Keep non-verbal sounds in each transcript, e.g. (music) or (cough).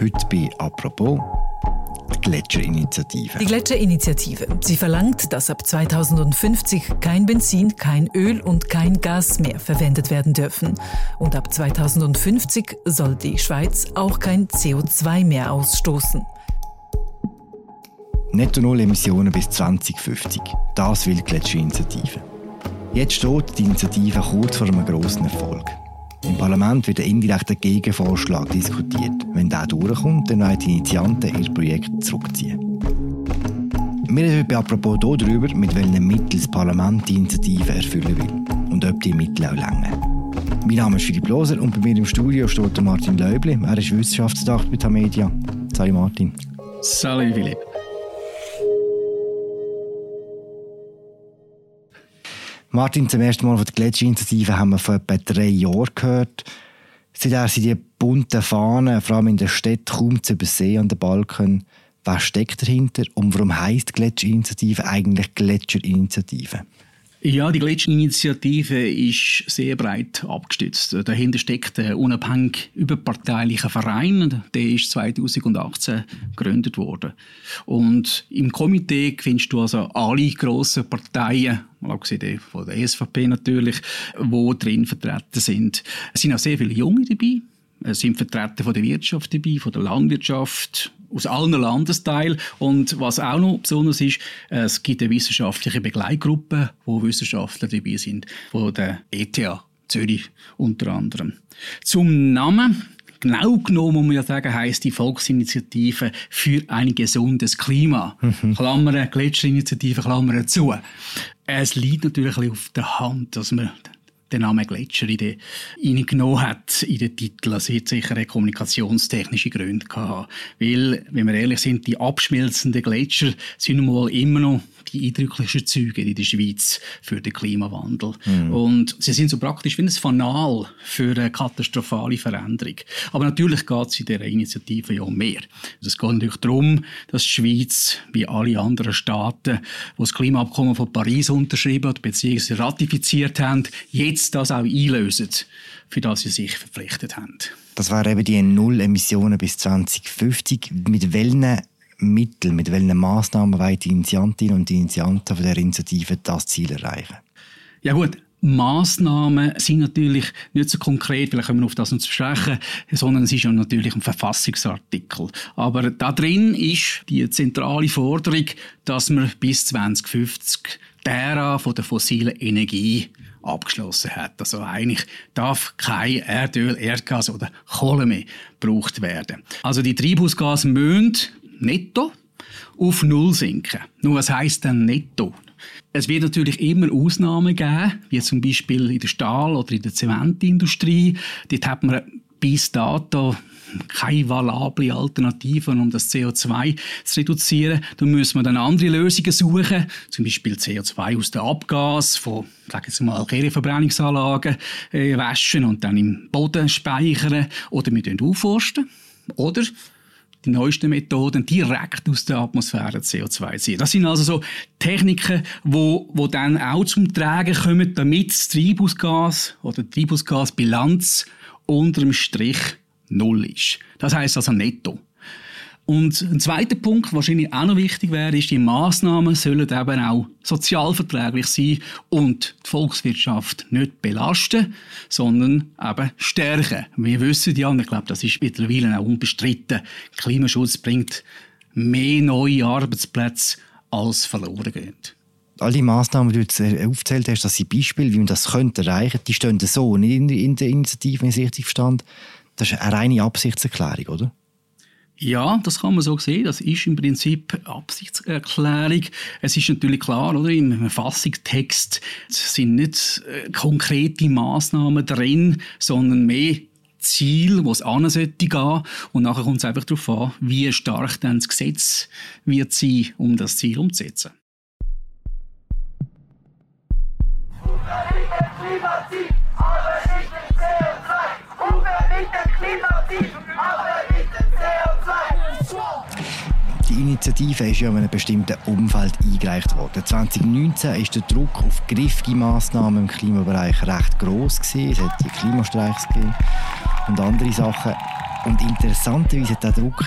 Heute bei «Apropos» Gletscherinitiative. Die Gletscherinitiative. Sie verlangt, dass ab 2050 kein Benzin, kein Öl und kein Gas mehr verwendet werden dürfen. Und ab 2050 soll die Schweiz auch kein CO2 mehr ausstoßen. Netto Null Emissionen bis 2050. Das will die Gletscherinitiative. Jetzt steht die Initiative kurz vor einem grossen Erfolg. Im Parlament wird ein indirekter Gegenvorschlag diskutiert. Wenn der durchkommt, dann werden die Initianten ihr Projekt zurückziehen. Wir reden bei apropos darüber, mit welchen Mitteln das Parlament die Initiative erfüllen will und ob die Mittel auch länger. Mein Name ist Philipp Loser und bei mir im Studio steht Martin Leubli. Er ist Wissenschaftsdacht bei Tamedia. Salut Martin. Salut Philipp. Martin, zum ersten Mal von der Gletscherinitiative haben wir vor etwa drei Jahren gehört. Seitdem sind die bunten Fahnen, vor allem in der Stadt, kaum zu übersehen an den Balken. Was steckt dahinter und warum heisst Gletscherinitiative eigentlich Gletscherinitiative? Ja, die Gletscherinitiative ist sehr breit abgestützt. Dahinter steckt ein unabhängig überparteilicher Verein. Der ist 2018 gegründet worden. Und im Komitee findest du also alle grossen Parteien, mal abgesehen von der SVP natürlich, die drin vertreten sind. Es sind auch sehr viele Junge dabei. Es sind Vertreter von der Wirtschaft dabei, von der Landwirtschaft, aus allen Landesteilen. Und was auch noch besonders ist, es gibt eine wissenschaftliche Begleitgruppe, wo Wissenschaftler dabei sind, von der ETH Zürich unter anderem. Zum Namen. Genau genommen muss man ja sagen, heisst die Volksinitiative für ein gesundes Klima. Mhm. Klammern, Gletscherinitiative, Klammern zu. Es liegt natürlich auf der Hand, dass man den Namen Gletscher in den, reingenommen hat in den Titel. Also hat sicher kommunikationstechnische Gründe gehabt. Weil, wenn wir ehrlich sind, die abschmelzenden Gletscher sind nun mal immer noch die eindrücklichsten Züge in der Schweiz für den Klimawandel. Mhm. Und sie sind so praktisch wie ein Fanal für eine katastrophale Veränderung. Aber natürlich geht es in dieser Initiative ja um mehr. Also es geht natürlich darum, dass die Schweiz, wie alle anderen Staaten, die das Klimaabkommen von Paris unterschrieben bzw. ratifiziert haben, jetzt das auch einlösen, für das sie sich verpflichtet haben. Das wären eben die Null Emissionen bis 2050. Mit welchen Mittel, mit welchen Massnahmen wollen die Initiantinnen und Initianten von der Initiative das Ziel erreichen? Ja gut, Massnahmen sind natürlich nicht so konkret, vielleicht können wir auf das noch sprechen, sondern es ist ja natürlich ein Verfassungsartikel. Aber da drin ist die zentrale Forderung, dass man bis 2050 die Ära von der fossilen Energie abgeschlossen hat. Also eigentlich darf kein Erdöl, Erdgas oder Kohle mehr gebraucht werden. Also die Treibhausgase müssen netto auf Null sinken. Nur was heißt denn netto? Es wird natürlich immer Ausnahmen geben, wie zum Beispiel in der Stahl- oder in der Zementindustrie. Dort hat man bis dato keine valable Alternativen, um das CO2 zu reduzieren. Da müssen wir dann andere Lösungen suchen, zum Beispiel CO2 aus dem Abgas von, sagen wir mal, Kehreverbrennungsanlagen äh, waschen und dann im Boden speichern oder wir aufforsten. Oder die neuesten Methoden direkt aus der Atmosphäre CO2 ziehen. Das sind also so Techniken, wo, wo dann auch zum Tragen kommen, damit das Treibhausgas oder die Treibhausgasbilanz unter dem Strich null ist. Das heißt also netto. Und ein zweiter Punkt, wahrscheinlich auch noch wichtig wäre, ist, die Massnahmen sollen eben auch sozialverträglich sein und die Volkswirtschaft nicht belasten, sondern eben stärken. Wir wissen ja, und ich glaube, das ist mittlerweile auch unbestritten, Klimaschutz bringt mehr neue Arbeitsplätze als verloren gehen. All die Massnahmen, die du jetzt aufgezählt hast, das sind Beispiele, wie man das könnte erreichen könnte, die stehen so nicht in der Initiative, wenn ich es richtig verstand. Das ist eine reine Absichtserklärung, oder? Ja, das kann man so sehen. Das ist im Prinzip Absichtserklärung. Es ist natürlich klar, oder? Im Verfassungstext sind nicht äh, konkrete Maßnahmen drin, sondern mehr Ziel, wo es an sollte gehen. Und nachher kommt es einfach darauf an, wie stark dann das Gesetz wird sein, um das Ziel umzusetzen. Klimaziel, aber nicht CO2. Hunger nicht Klimaziel, aber nicht die Initiative ist ja in einem bestimmten Umfeld eingereicht worden. 2019 ist der Druck auf griffige Massnahmen im Klimabereich recht groß gewesen. Es hat die Klimastreiks gegeben und andere Sachen. Und interessanterweise hat der Druck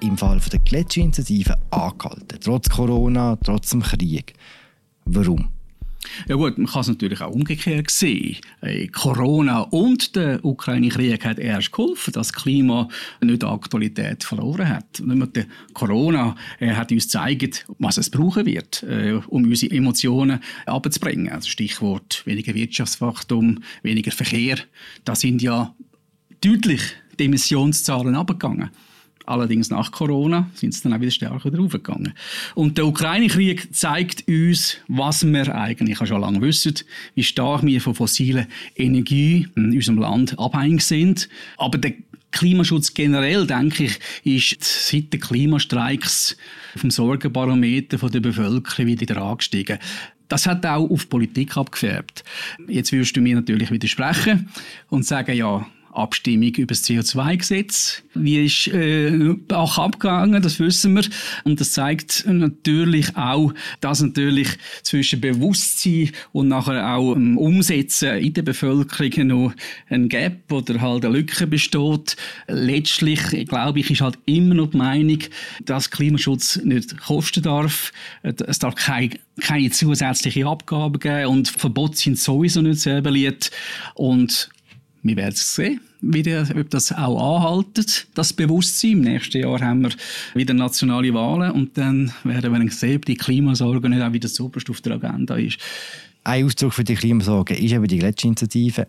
im Fall der Gletscherinitiative angehalten. Trotz Corona, trotz dem Krieg. Warum? Ja gut, man kann es natürlich auch umgekehrt sehen. Äh, Corona und der Ukraine-Krieg hat erst geholfen, dass das Klima nicht an Aktualität verloren hat. Der Corona äh, hat uns gezeigt, was es brauchen wird, äh, um unsere Emotionen abzubringen. Also Stichwort weniger Wirtschaftswachstum, weniger Verkehr. Da sind ja deutlich die Emissionszahlen abgegangen. Allerdings nach Corona sind es dann auch wieder stärker draufgegangen. Und der Ukraine-Krieg zeigt uns, was wir eigentlich schon lange wissen, wie stark wir von fossiler Energie in unserem Land abhängig sind. Aber der Klimaschutz generell, denke ich, ist seit den Klimastreiks vom Sorgenbarometer der Bevölkerung wieder angestiegen. Das hat auch auf Politik abgefärbt. Jetzt wirst du mir natürlich widersprechen und sagen, ja, Abstimmung über das CO2-Gesetz. Wie ist äh, auch abgegangen, das wissen wir. Und das zeigt natürlich auch, dass natürlich zwischen Bewusstsein und nachher auch um, Umsetzen in der Bevölkerung noch ein Gap oder halt eine Lücke besteht. Letztlich, glaube ich, ist halt immer noch die Meinung, dass Klimaschutz nicht kosten darf. Es darf keine, keine zusätzliche Abgaben geben und Verbote sind sowieso nicht sehr beliebt. Und wir werden es sehen, wieder, ob das auch anhaltet, das Bewusstsein. Im nächsten Jahr haben wir wieder nationale Wahlen und dann werden wir sehen, ob die Klimasorge nicht auch wieder zuoberst auf der Agenda ist. Ein Ausdruck für die Klimasorge ist eben die Gletscherinitiative.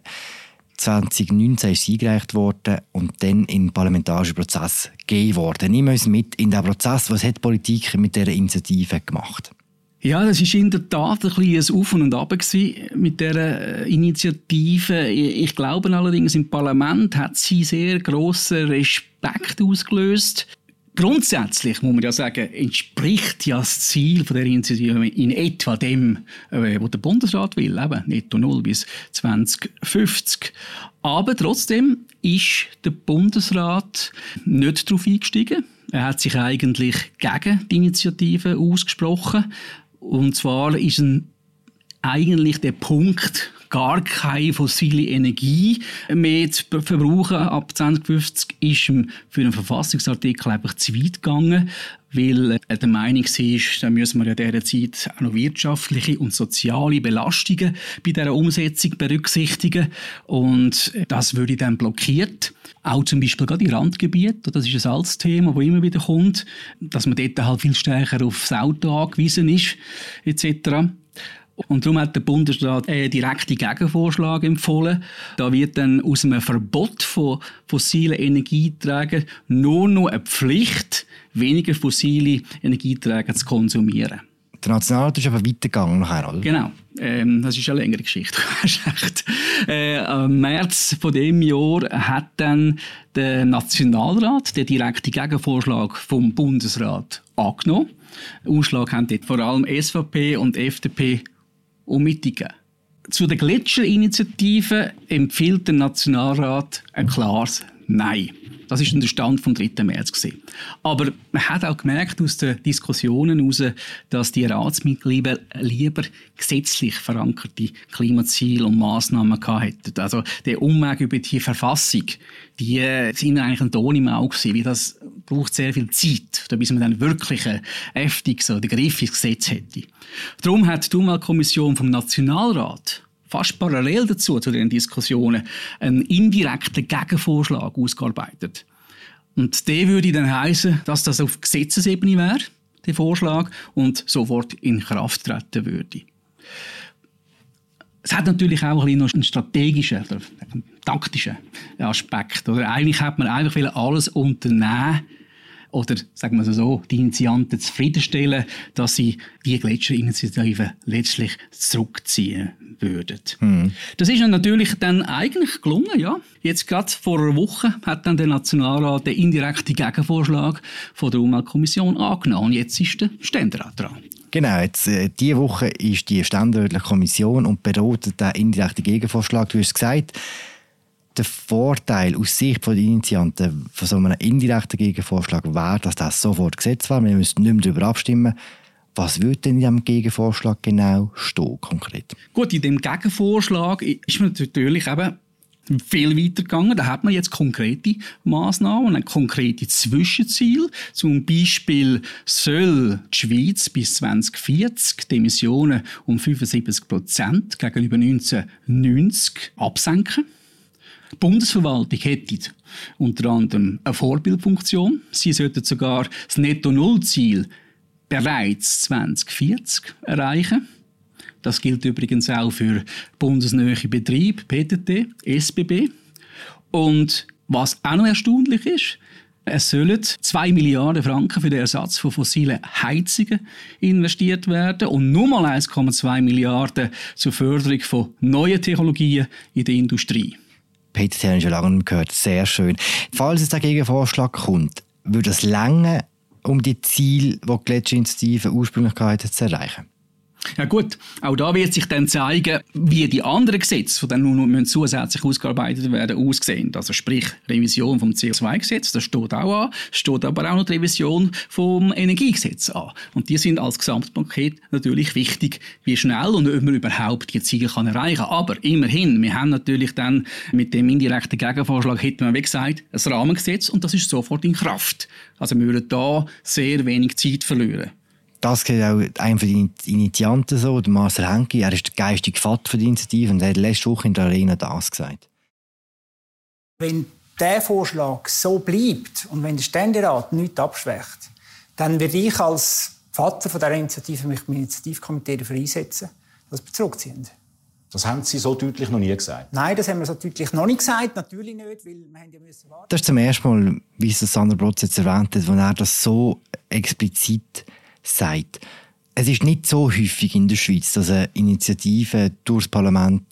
2019 ist sie eingereicht worden und dann in den parlamentarischen Prozess gegeben worden. Nehmen wir uns mit in den Prozess. Was hat die Politik mit dieser Initiative gemacht? Ja, das ist in der Tat ein, ein Auf und Ab mit der äh, Initiative. Ich glaube allerdings, im Parlament hat sie sehr grossen Respekt ausgelöst. Grundsätzlich muss man ja sagen, entspricht ja das Ziel von der Initiative in etwa dem, äh, was der Bundesrat will, eben netto null bis 2050. Aber trotzdem ist der Bundesrat nicht darauf eingestiegen. Er hat sich eigentlich gegen die Initiative ausgesprochen. Und zwar ist ein, eigentlich der Punkt, gar keine fossile Energie mehr zu verbrauchen ab 2050 ist für einen Verfassungsartikel einfach zu weit gegangen, weil er der Meinung ist, da müssen wir in dieser Zeit auch noch wirtschaftliche und soziale Belastungen bei dieser Umsetzung berücksichtigen und das würde dann blockiert. Auch zum Beispiel gerade in Randgebieten, das ist ein altes Thema, das immer wieder kommt, dass man dort halt viel stärker aufs Auto angewiesen ist, etc. Und darum hat der Bundesrat einen direkten Gegenvorschlag empfohlen. Da wird dann aus einem Verbot von fossilen Energieträgern nur noch eine Pflicht, weniger fossile Energieträger zu konsumieren. Der Nationalrat ist aber weitergegangen nachher, oder? Genau. Ähm, das ist eine längere Geschichte. (laughs) äh, Im März von dem Jahr hat dann der Nationalrat den direkten Gegenvorschlag vom Bundesrat angenommen. Ausschlag haben dort vor allem SVP und FDP und Mittigen. Zu der Gletscherinitiative empfiehlt der Nationalrat ein klares Nein. Das ist der Stand vom 3. März. Gewesen. Aber man hat auch gemerkt aus den Diskussionen heraus, dass die Ratsmitglieder lieber gesetzlich verankerte Klimaziele und Massnahmen hätten. Also der Umweg über die Verfassung, die sind eigentlich ein Ton im Auge gewesen, weil das braucht sehr viel Zeit, bis man dann wirklich ein heftiges oder griffiges Gesetz hätte. Darum hat die Umweltkommission vom Nationalrat fast parallel dazu, zu den Diskussionen, einen indirekten Gegenvorschlag ausgearbeitet. Und der würde dann heißen, dass das auf Gesetzesebene wäre, der Vorschlag, und sofort in Kraft treten würde. Es hat natürlich auch ein einen strategischen oder einen taktischen Aspekt. Oder eigentlich hat man einfach alles unternehmen oder sagen wir es so, die Initianten zufriedenstellen, dass sie die Gletscherinitiative letztlich zurückziehen würden. Mhm. Das ist natürlich dann eigentlich gelungen, ja. Jetzt gerade vor einer Woche hat dann der Nationalrat den indirekten Gegenvorschlag von der Umweltkommission angenommen. Und jetzt ist der Ständerat dran. Genau, jetzt, äh, diese Woche ist die ständerätliche Kommission und beratet den indirekten Gegenvorschlag. Du hast gesagt, der Vorteil aus Sicht der Initianten von so einem indirekten Gegenvorschlag wäre, dass das sofort gesetzt war. Wir müssen nicht mehr darüber abstimmen. Was würde denn in diesem Gegenvorschlag genau stehen, konkret? Gut, in dem Gegenvorschlag ist man natürlich eben viel weiter gegangen. Da hat man jetzt konkrete Maßnahmen, ein konkrete Zwischenziel. Zum Beispiel soll die Schweiz bis 2040 die Emissionen um 75 Prozent gegenüber 1990 absenken. Die Bundesverwaltung hätte unter anderem eine Vorbildfunktion. Sie sollten sogar das Netto-Null-Ziel bereits 2040 erreichen. Das gilt übrigens auch für bundesnähe Betriebe, PTT, SBB. Und was auch noch erstaunlich ist, es sollen 2 Milliarden Franken für den Ersatz von fossilen Heizungen investiert werden und nur mal 1,2 Milliarden zur Förderung von neuen Technologien in der Industrie. PTT haben schon lange gehört, sehr schön. Falls es dagegen Vorschlag kommt, würde es länger, um die Ziele, die die Gletscherinitiative ursprünglich hatte, zu erreichen? Ja gut, auch da wird sich dann zeigen, wie die anderen Gesetze, die dann nun zusätzlich ausgearbeitet werden, aussehen. Also sprich Revision vom CO2-Gesetz, das steht auch an, steht aber auch noch die Revision vom Energiegesetz an. Und die sind als Gesamtpaket natürlich wichtig, wie schnell und ob man überhaupt die Ziele kann erreichen kann. Aber immerhin, wir haben natürlich dann mit dem indirekten Gegenvorschlag, hätte man wie gesagt, ein Rahmengesetz und das ist sofort in Kraft. Also wir würden da sehr wenig Zeit verlieren das geht auch einer der Initianten so, der Marcel Henke. Er ist der geistige Vater der Initiative und er hat letzte Woche in der Arena das gesagt. Wenn der Vorschlag so bleibt und wenn der Ständerat nichts abschwächt, dann werde ich als Vater von dieser Initiative mich im Initiativkomitee dafür einsetzen, dass wir zurückziehen. Das haben Sie so deutlich noch nie gesagt? Nein, das haben wir so deutlich noch nicht gesagt. Natürlich nicht, weil wir haben ja müssen warten. Das ist zum ersten Mal, wie es Sandra Brotz jetzt erwähnt hat, wo er das so explizit sagt. Es ist nicht so häufig in der Schweiz, dass eine Initiative durchs Parlament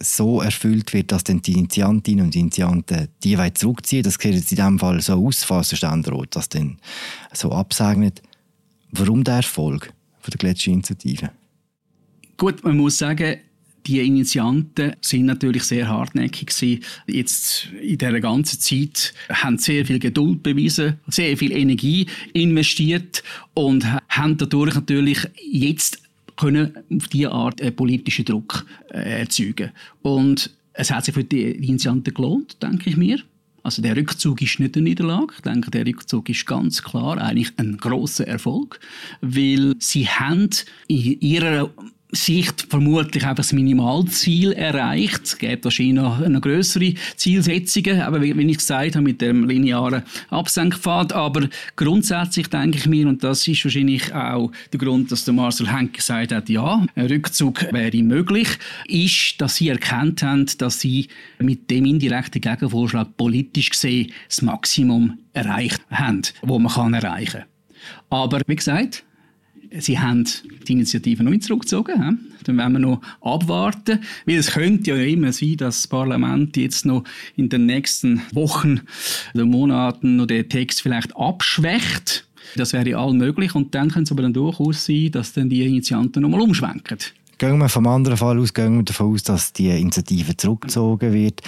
so erfüllt wird, dass dann die Initiantinnen und Initianten die zurückziehen Das sieht jetzt in diesem Fall so aus, falls der Ständerat das dann so absegnet. Warum der Erfolg von der Gletscherinitiative? Gut, man muss sagen, die Initianten sind natürlich sehr hartnäckig gewesen. Jetzt in dieser ganzen Zeit haben sehr viel Geduld bewiesen, sehr viel Energie investiert und haben dadurch natürlich jetzt können auf diese Art einen politischen Druck äh, erzeugen. Und es hat sich für die Initianten gelohnt, denke ich mir. Also der Rückzug ist nicht eine Niederlage. Ich denke, der Rückzug ist ganz klar eigentlich ein großer Erfolg, weil sie haben in ihrer Sicht vermutlich einfach das Minimalziel erreicht. Es gibt wahrscheinlich noch eine größere Zielsetzungen, aber wie, wie ich gesagt habe, mit dem linearen Absenkpfad. Aber grundsätzlich denke ich mir, und das ist wahrscheinlich auch der Grund, dass der Marcel Henk gesagt hat, ja, ein Rückzug wäre möglich, ist, dass sie erkannt haben, dass sie mit dem indirekten Gegenvorschlag politisch gesehen das Maximum erreicht haben, wo man kann erreichen. Aber wie gesagt, Sie haben die Initiative noch nicht zurückgezogen. Dann werden wir noch abwarten. Weil es könnte ja immer sein, dass das Parlament jetzt noch in den nächsten Wochen oder Monaten noch den Text vielleicht abschwächt. Das wäre all möglich. Und dann könnte es aber dann durchaus sein, dass dann die Initianten nochmal umschwenken. Gehen wir vom anderen Fall aus, gehen wir davon aus, dass die Initiative zurückgezogen wird.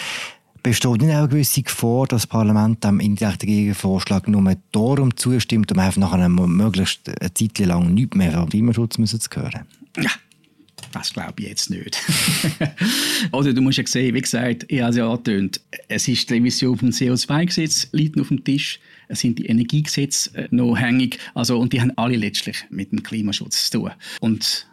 Besteht nicht auch eine gewisse Gefahr, dass das Parlament dem indirekten Gegenvorschlag nur darum zustimmt, um einfach nachher möglichst eine Zeit lang nichts mehr vom Klimaschutz zu hören? Ja. Das glaube ich jetzt nicht. (laughs) Oder du musst ja sehen, wie gesagt, ich habe es ja angetönt, es ist die Revision vom CO2-Gesetz, liegt auf dem Tisch, es sind die Energiegesetze äh, noch hängig, also, und die haben alle letztlich mit dem Klimaschutz zu tun. Und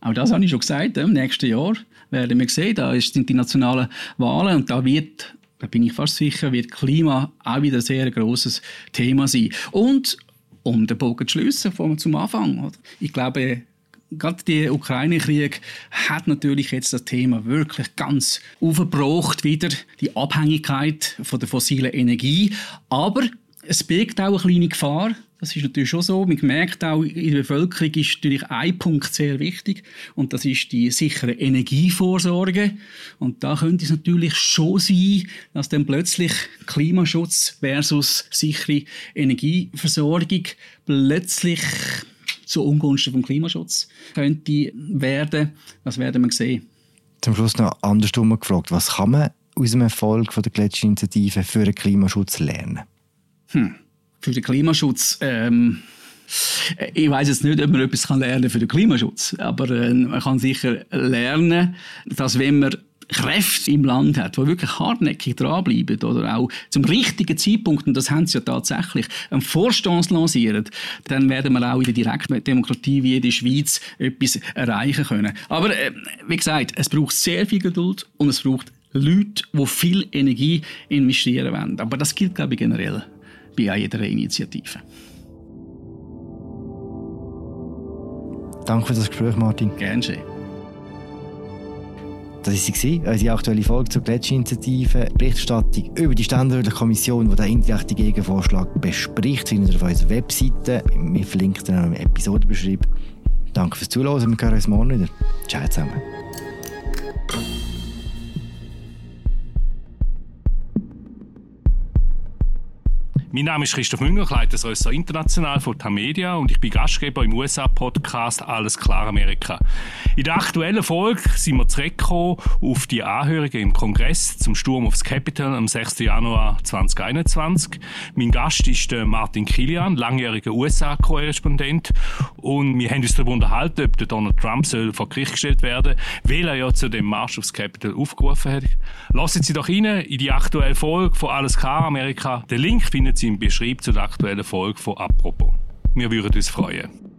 auch das habe ich schon gesagt, im nächsten Jahr werden wir sehen, da sind die nationalen Wahlen und da wird, da bin ich fast sicher, wird Klima auch wieder ein sehr grosses Thema sein. Und um den Bogen zu schliessen, zum Anfang, ich glaube, gerade der Ukraine-Krieg hat natürlich jetzt das Thema wirklich ganz aufgebracht, wieder die Abhängigkeit von der fossilen Energie. Aber es birgt auch eine kleine Gefahr, das ist natürlich schon so. Man merkt auch, in der Bevölkerung ist natürlich ein Punkt sehr wichtig und das ist die sichere Energievorsorge. Und da könnte es natürlich schon sein, dass dann plötzlich Klimaschutz versus sichere Energieversorgung plötzlich zu Ungunsten vom Klimaschutz könnte werden. Das werden wir sehen. Zum Schluss noch andersrum gefragt, was kann man aus dem Erfolg von der Gletscherinitiative für den Klimaschutz lernen? Hm für den Klimaschutz. Ähm, ich weiß jetzt nicht, ob man etwas lernen kann für den Klimaschutz, aber äh, man kann sicher lernen, dass wenn man Kräfte im Land hat, die wirklich hartnäckig dranbleiben oder auch zum richtigen Zeitpunkt, und das haben sie ja tatsächlich, einen Vorstand lancieren, dann werden wir auch in der direkten Demokratie wie in der Schweiz etwas erreichen können. Aber äh, wie gesagt, es braucht sehr viel Geduld und es braucht Leute, die viel Energie investieren wollen. Aber das gilt, glaube ich, generell bei jeder Initiative. Danke für das Gespräch, Martin. Gerne schön. Das war sie, unsere aktuelle Folge zur Gletscherinitiative. Berichterstattung über die Ständerätliche Kommission, die den indirekten Gegenvorschlag bespricht, findet ihr auf unserer Webseite. Wir verlinken dann im Episodenbeschrieb. Danke fürs Zuhören. Wir hören uns morgen wieder. Ciao zusammen. Mein Name ist Christoph Münger, ich leite das Rösser International von Tamedia und ich bin Gastgeber im USA-Podcast Alles klar Amerika. In der aktuellen Folge sind wir zurückgekommen auf die Anhörungen im Kongress zum Sturm aufs Capitol am 6. Januar 2021. Mein Gast ist Martin Kilian, langjähriger USA-Korrespondent und wir haben uns darüber unterhalten, ob der Donald Trump soll vor Gericht gestellt werden, weil er ja zu dem Marsch aufs Capitol aufgerufen hat. Lassen Sie doch rein in die aktuelle Folge von Alles klar Amerika. Den Link finden Sie im Beschrieb zu der aktuellen Folge von Apropos. Wir würden uns freuen.